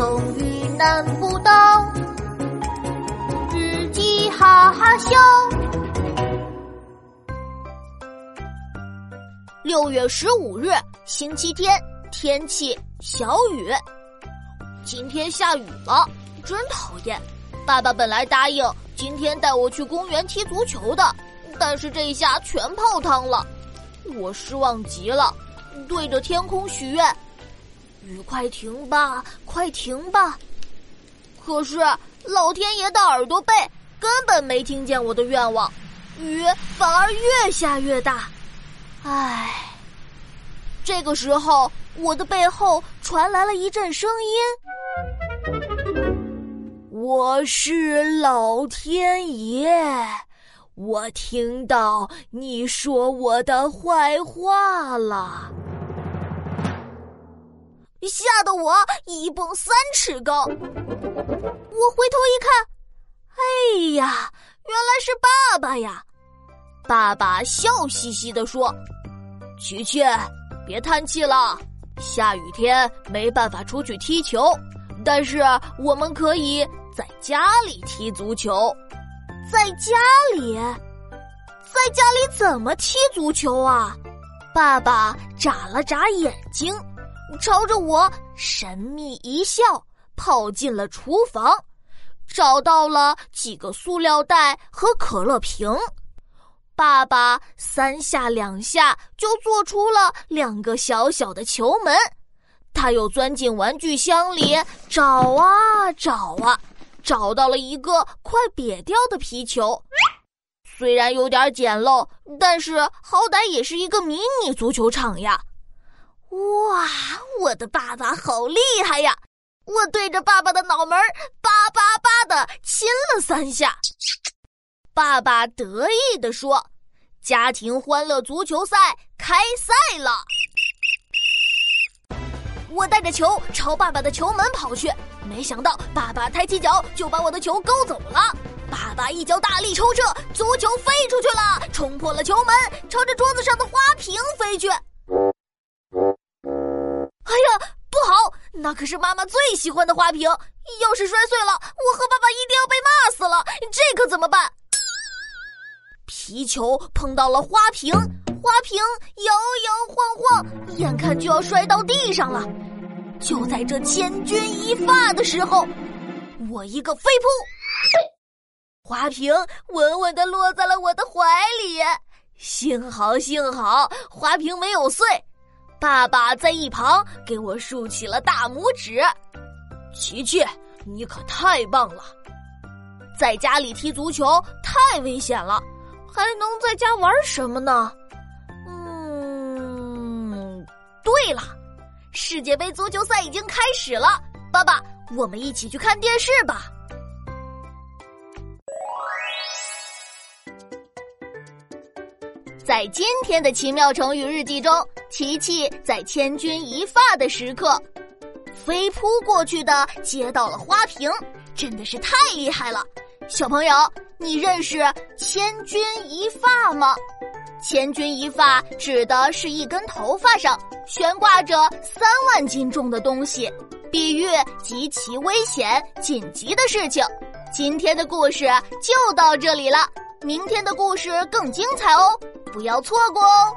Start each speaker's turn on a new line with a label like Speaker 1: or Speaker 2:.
Speaker 1: 成语难不倒，自己哈哈笑。六月十五日，星期天，天气小雨。今天下雨了，真讨厌！爸爸本来答应今天带我去公园踢足球的，但是这下全泡汤了，我失望极了，对着天空许愿：“雨快停吧，快停吧！”可是老天爷的耳朵背根本没听见我的愿望，雨反而越下越大。唉，这个时候我的背后传来了一阵声音：“我是老天爷，我听到你说我的坏话了。”吓得我一蹦三尺高。我回头一看，哎呀，原来是爸爸呀！爸爸笑嘻嘻地说：“琪琪，别叹气了。下雨天没办法出去踢球，但是我们可以在家里踢足球。在家里，在家里怎么踢足球啊？”爸爸眨了眨眼睛，朝着我神秘一笑，跑进了厨房，找到了几个塑料袋和可乐瓶。爸爸三下两下就做出了两个小小的球门，他又钻进玩具箱里找啊找啊，找到了一个快瘪掉的皮球。虽然有点简陋，但是好歹也是一个迷你足球场呀！哇，我的爸爸好厉害呀！我对着爸爸的脑门叭叭叭的亲了三下。爸爸得意地说：“家庭欢乐足球赛开赛了！”我带着球朝爸爸的球门跑去，没想到爸爸抬起脚就把我的球勾走了。爸爸一脚大力抽射，足球飞出去了，冲破了球门，朝着桌子上的花瓶飞去。哎呀，不好！那可是妈妈最喜欢的花瓶，要是摔碎了，我和爸爸一定要被骂死了。这可怎么办？皮球碰到了花瓶，花瓶摇摇晃晃，眼看就要摔到地上了。就在这千钧一发的时候，我一个飞扑，花瓶稳稳的落在了我的怀里。幸好，幸好，花瓶没有碎。爸爸在一旁给我竖起了大拇指。琪琪，你可太棒了！在家里踢足球太危险了。还能在家玩什么呢？嗯，对了，世界杯足球赛已经开始了，爸爸，我们一起去看电视吧。在今天的奇妙成语日记中，琪琪在千钧一发的时刻，飞扑过去的接到了花瓶，真的是太厉害了，小朋友。你认识千钧一发吗？千钧一发指的是一根头发上悬挂着三万斤重的东西，比喻极其危险、紧急的事情。今天的故事就到这里了，明天的故事更精彩哦，不要错过哦。